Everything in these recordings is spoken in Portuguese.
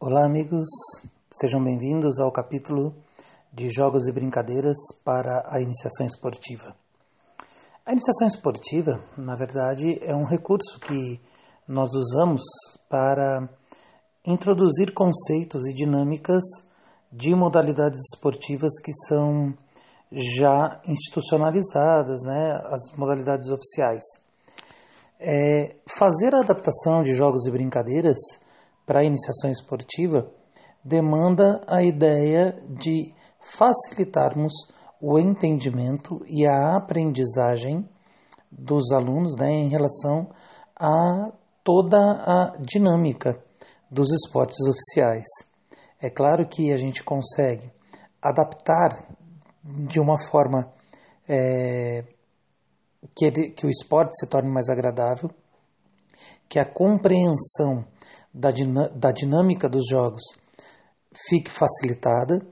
Olá, amigos, sejam bem-vindos ao capítulo de Jogos e Brincadeiras para a Iniciação Esportiva. A iniciação esportiva, na verdade, é um recurso que nós usamos para introduzir conceitos e dinâmicas de modalidades esportivas que são já institucionalizadas, né, as modalidades oficiais. É, fazer a adaptação de jogos e brincadeiras para a iniciação esportiva demanda a ideia de facilitarmos o entendimento e a aprendizagem dos alunos né, em relação a toda a dinâmica dos esportes oficiais. É claro que a gente consegue adaptar de uma forma é, que, que o esporte se torne mais agradável, que a compreensão da, da dinâmica dos jogos fique facilitada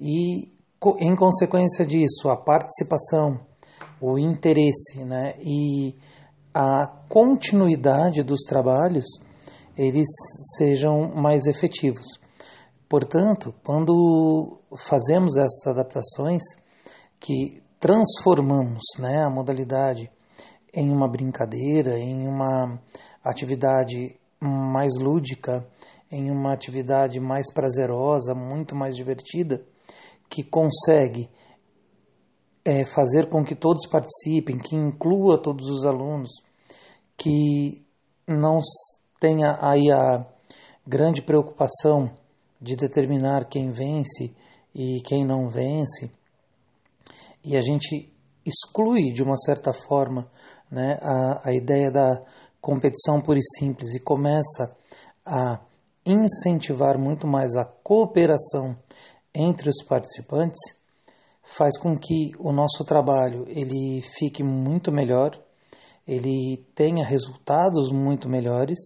e, em consequência disso, a participação, o interesse né, e a continuidade dos trabalhos eles sejam mais efetivos. Portanto, quando fazemos essas adaptações, que transformamos né, a modalidade em uma brincadeira, em uma atividade mais lúdica, em uma atividade mais prazerosa, muito mais divertida, que consegue é, fazer com que todos participem, que inclua todos os alunos, que não tenha aí a grande preocupação de determinar quem vence e quem não vence, e a gente exclui de uma certa forma né, a, a ideia da competição pura e simples e começa a incentivar muito mais a cooperação entre os participantes, faz com que o nosso trabalho ele fique muito melhor, ele tenha resultados muito melhores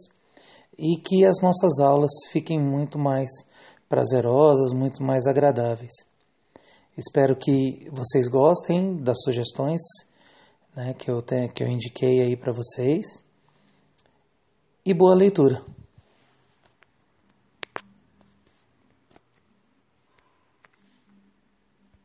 e que as nossas aulas fiquem muito mais prazerosas, muito mais agradáveis. Espero que vocês gostem das sugestões né, que, eu tenho, que eu indiquei aí para vocês e boa leitura.